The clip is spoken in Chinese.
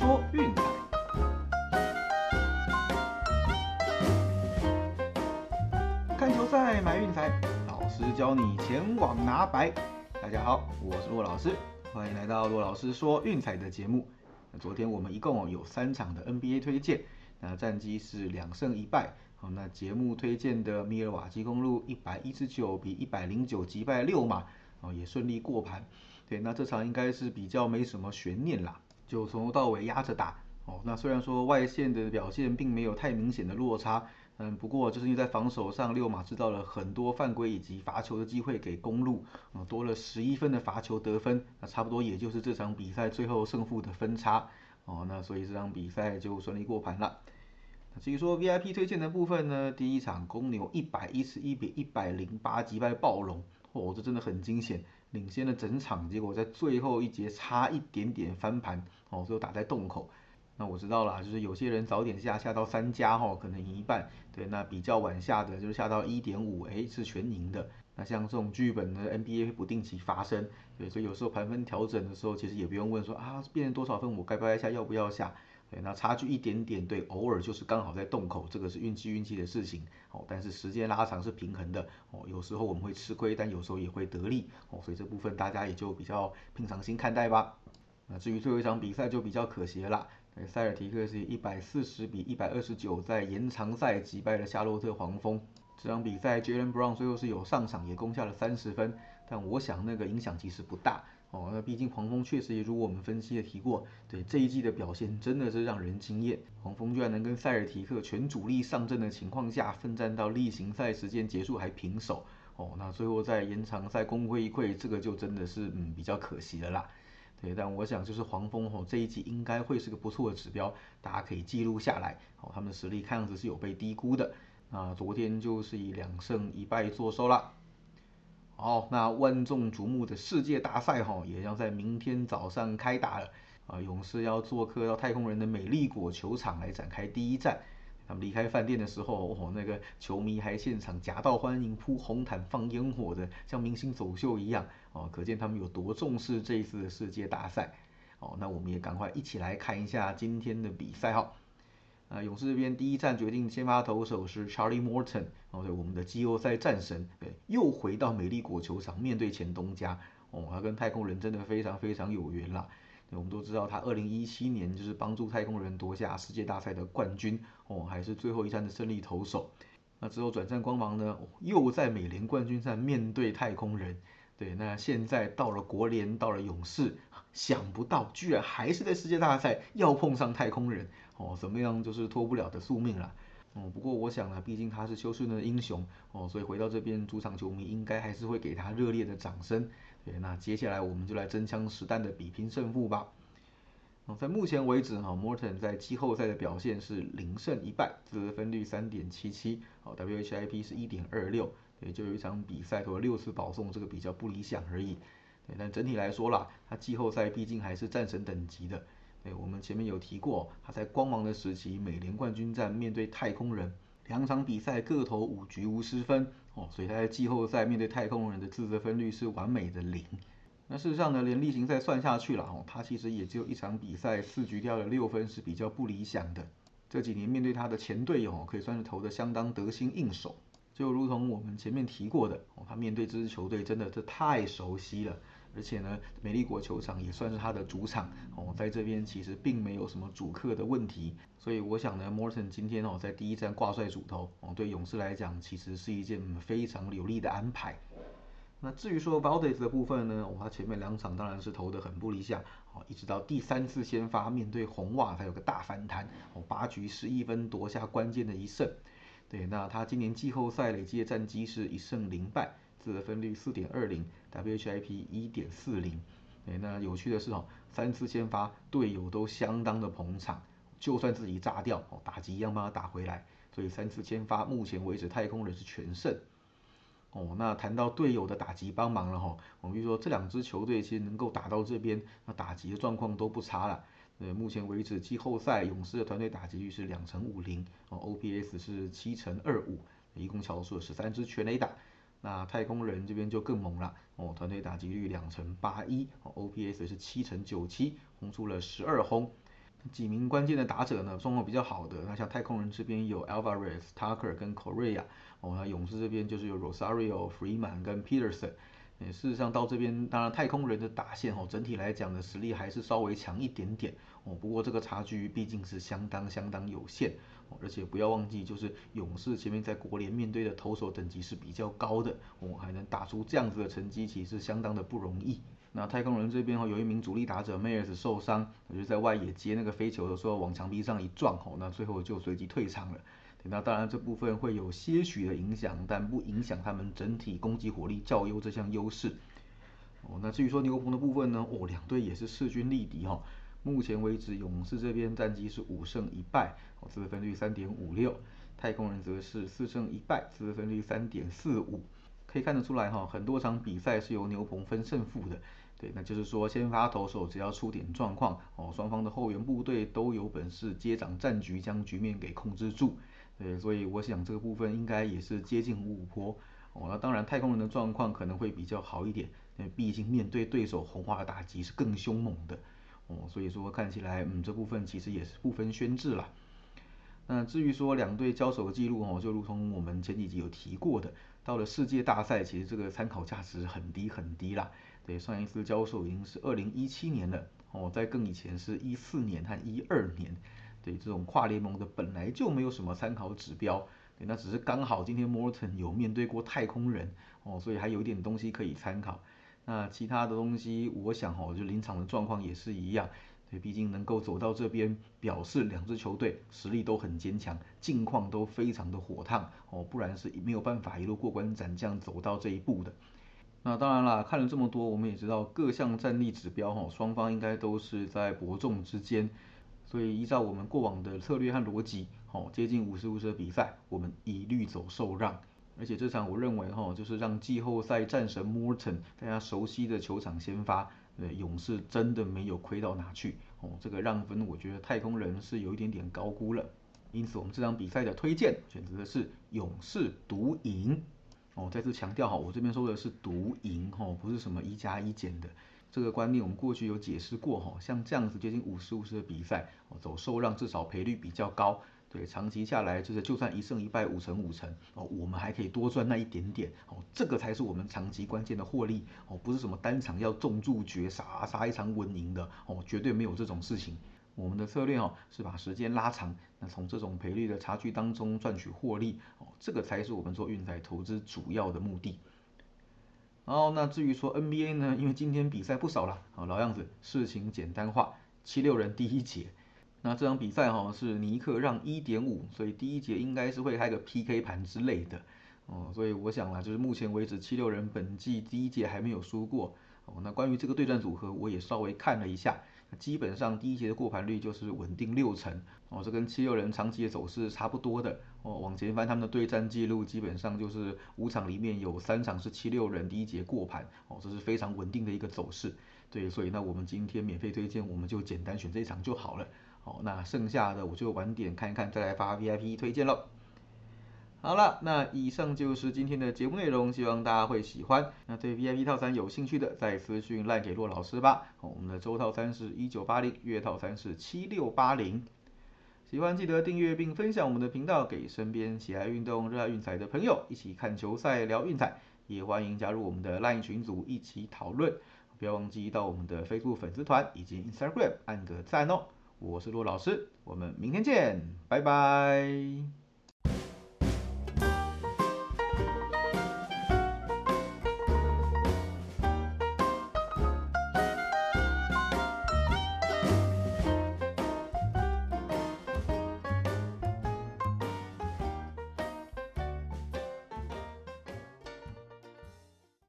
说运彩。看球赛买运彩，老师教你前往拿白。大家好，我是骆老师，欢迎来到骆老师说运彩的节目。那昨天我们一共有三场的 NBA 推荐，那战绩是两胜一败。好，那节目推荐的密尔瓦基公路一百一十九比一百零九击败六马，哦也顺利过盘。对，那这场应该是比较没什么悬念啦，就从头到尾压着打。哦，那虽然说外线的表现并没有太明显的落差，嗯，不过就是因为在防守上，六马制造了很多犯规以及罚球的机会给公路，嗯，多了十一分的罚球得分，那差不多也就是这场比赛最后胜负的分差。哦，那所以这场比赛就顺利过盘了。至于说 VIP 推荐的部分呢，第一场公牛一百一十一比一百零八击败暴龙，哦，这真的很惊险，领先了整场，结果在最后一节差一点点翻盘，哦，最后打在洞口。那我知道了，就是有些人早点下下到三加哈，可能赢一半，对，那比较晚下的就是下到一点五，哎，是全赢的。那像这种剧本呢，NBA 不定期发生，对，所以有时候盘分调整的时候，其实也不用问说啊，变成多少分，我该不该下，要不要下，对，那差距一点点，对，偶尔就是刚好在洞口，这个是运气运气的事情，哦，但是时间拉长是平衡的，哦，有时候我们会吃亏，但有时候也会得利，哦，所以这部分大家也就比较平常心看待吧。那至于最后一场比赛就比较可惜了。塞尔提克是一百四十比一百二十九在延长赛击败了夏洛特黄蜂。这场比赛，Jalen Brown 最后是有上场，也攻下了三十分，但我想那个影响其实不大哦。那毕竟黄蜂确实也如我们分析的提过，对这一季的表现真的是让人惊艳。黄蜂居然能跟塞尔提克全主力上阵的情况下，奋战到例行赛时间结束还平手哦。那最后在延长赛功亏一篑，这个就真的是嗯比较可惜了啦。对，但我想就是黄蜂吼这一季应该会是个不错的指标，大家可以记录下来。哦，他们的实力看样子是有被低估的。那昨天就是以两胜一败作收了。好，那万众瞩目的世界大赛哈也将在明天早上开打了。啊，勇士要做客到太空人的美丽果球场来展开第一战。他们离开饭店的时候，哦，那个球迷还现场夹道欢迎、铺红毯、放烟火的，像明星走秀一样，哦，可见他们有多重视这一次的世界大赛。哦，那我们也赶快一起来看一下今天的比赛哈。啊，勇士这边第一站决定先发投手是 Charlie Morton，哦，对，我们的季后赛战神，对，又回到美丽果球场面对前东家，哦，他跟太空人真的非常非常有缘啦。我们都知道，他二零一七年就是帮助太空人夺下世界大赛的冠军哦，还是最后一战的胜利投手。那之后转战光芒呢，又在美联冠军赛面对太空人。对，那现在到了国联，到了勇士，想不到居然还是在世界大赛要碰上太空人哦，怎么样就是脱不了的宿命了。哦，不过我想呢，毕竟他是休斯顿的英雄哦，所以回到这边，主场球迷应该还是会给他热烈的掌声。对，那接下来我们就来真枪实弹的比拼胜负吧。哦，在目前为止哈，Morton 在季后赛的表现是零胜一败，得分率三点七七，哦，WHIP 是一点二六，对，就有一场比赛投了六次保送，这个比较不理想而已。对，但整体来说啦，他季后赛毕竟还是战神等级的。对，我们前面有提过，他在光芒的时期，美联冠军战面对太空人，两场比赛各投五局无失分，哦，所以他在季后赛面对太空人的自责分率是完美的零。那事实上呢，连例行赛算下去了，哦，他其实也只有一场比赛四局掉了六分，是比较不理想的。这几年面对他的前队友，可以算是投的相当得心应手。就如同我们前面提过的，哦，他面对这支球队真的是太熟悉了。而且呢，美丽国球场也算是他的主场哦，在这边其实并没有什么主客的问题，所以我想呢，Morton 今天哦在第一站挂帅主投哦，对勇士来讲其实是一件非常有利的安排。那至于说 Valdez 的部分呢，哦，他前面两场当然是投的很不理想哦，一直到第三次先发面对红袜才有个大反弹哦，八局十一分夺下关键的一胜。对，那他今年季后赛累计的战绩是一胜零败。自得分率四点二零，WHIP 一点四零。哎，那有趣的是哦，三次先发队友都相当的捧场，就算自己炸掉哦，打击一样帮他打回来。所以三次先发，目前为止太空人是全胜。哦，那谈到队友的打击帮忙了哈，我们就说这两支球队其实能够打到这边，那打击的状况都不差了。呃，目前为止季后赛勇士的团队打击率是两成五零，哦，OPS 是七成二五，一共敲出了十三支全垒打。那太空人这边就更猛了哦，团队打击率两成八一，，OPS 是七成九七，轰出了十二轰。几名关键的打者呢，状况比较好的，那像太空人这边有 Alvarez、Tucker 跟 Correa，哦，那勇士这边就是有 Rosario、Freeman 跟 Peterson。事实上到这边，当然太空人的打线哦，整体来讲的实力还是稍微强一点点哦。不过这个差距毕竟是相当相当有限，而且不要忘记，就是勇士前面在国联面对的投手等级是比较高的哦，还能打出这样子的成绩，其实相当的不容易。那太空人这边哦，有一名主力打者 Mayers 受伤，就在外野接那个飞球的时候往墙壁上一撞哦，那最后就随即退场了。那当然这部分会有些许的影响，但不影响他们整体攻击火力较优这项优势。哦，那至于说牛棚的部分呢？哦，两队也是势均力敌哈。目前为止，勇士这边战绩是五胜一败，哦，得分率三点五六；太空人则是四胜一败，得分率三点四五。可以看得出来哈，很多场比赛是由牛棚分胜负的。对，那就是说先发投手只要出点状况，哦，双方的后援部队都有本事接掌战局，将局面给控制住。对，所以我想这个部分应该也是接近五五坡哦。那当然，太空人的状况可能会比较好一点，因为毕竟面对对手红花的打击是更凶猛的哦。所以说看起来，嗯，这部分其实也是不分轩轾了。那至于说两队交手的记录哦，就如同我们前几集有提过的，到了世界大赛，其实这个参考价值很低很低啦。对，上一次交手已经是二零一七年了哦，在更以前是一四年和一二年。对这种跨联盟的本来就没有什么参考指标，对，那只是刚好今天 Morton 有面对过太空人哦，所以还有一点东西可以参考。那其他的东西，我想哦，就临场的状况也是一样，对，毕竟能够走到这边，表示两支球队实力都很坚强，境况都非常的火烫哦，不然是没有办法一路过关斩将走到这一步的。那当然啦，看了这么多，我们也知道各项战力指标哈，双方应该都是在伯仲之间。所以依照我们过往的策略和逻辑，哦，接近五十五的比赛，我们一律走受让。而且这场我认为哈，就是让季后赛战神 Morton 大家熟悉的球场先发，呃，勇士真的没有亏到哪去。哦，这个让分我觉得太空人是有一点点高估了。因此我们这场比赛的推荐选择的是勇士独赢。哦，再次强调哈，我这边说的是独赢哈，不是什么一加一减的。这个观念我们过去有解释过哈，像这样子接近五十五十的比赛，哦走受让至少赔率比较高，对，长期下来就是就算一胜一败五成五成，哦我们还可以多赚那一点点，哦这个才是我们长期关键的获利，哦不是什么单场要重注绝杀杀一场稳赢的，哦绝对没有这种事情，我们的策略哦是把时间拉长，那从这种赔率的差距当中赚取获利，哦这个才是我们做运彩投资主要的目的。然后那至于说 NBA 呢，因为今天比赛不少了，好老样子，事情简单化，七六人第一节，那这场比赛哈是尼克让一点五，所以第一节应该是会开个 PK 盘之类的，哦，所以我想啦，就是目前为止七六人本季第一节还没有输过，哦，那关于这个对战组合我也稍微看了一下。基本上第一节的过盘率就是稳定六成哦，这跟七六人长期的走势差不多的哦。往前翻他们的对战记录，基本上就是五场里面有三场是七六人第一节过盘哦，这是非常稳定的一个走势。对，所以那我们今天免费推荐，我们就简单选这一场就好了。好，那剩下的我就晚点看一看，再来发 VIP 推荐喽。好了，那以上就是今天的节目内容，希望大家会喜欢。那对 VIP 套餐有兴趣的，再私讯赖给骆老师吧。我们的周套餐是一九八零，月套餐是七六八零。喜欢记得订阅并分享我们的频道，给身边喜爱运动、热爱运彩的朋友一起看球赛、聊运彩。也欢迎加入我们的 LINE 群组一起讨论。不要忘记到我们的 Facebook 粉丝团以及 Instagram 按个赞哦。我是骆老师，我们明天见，拜拜。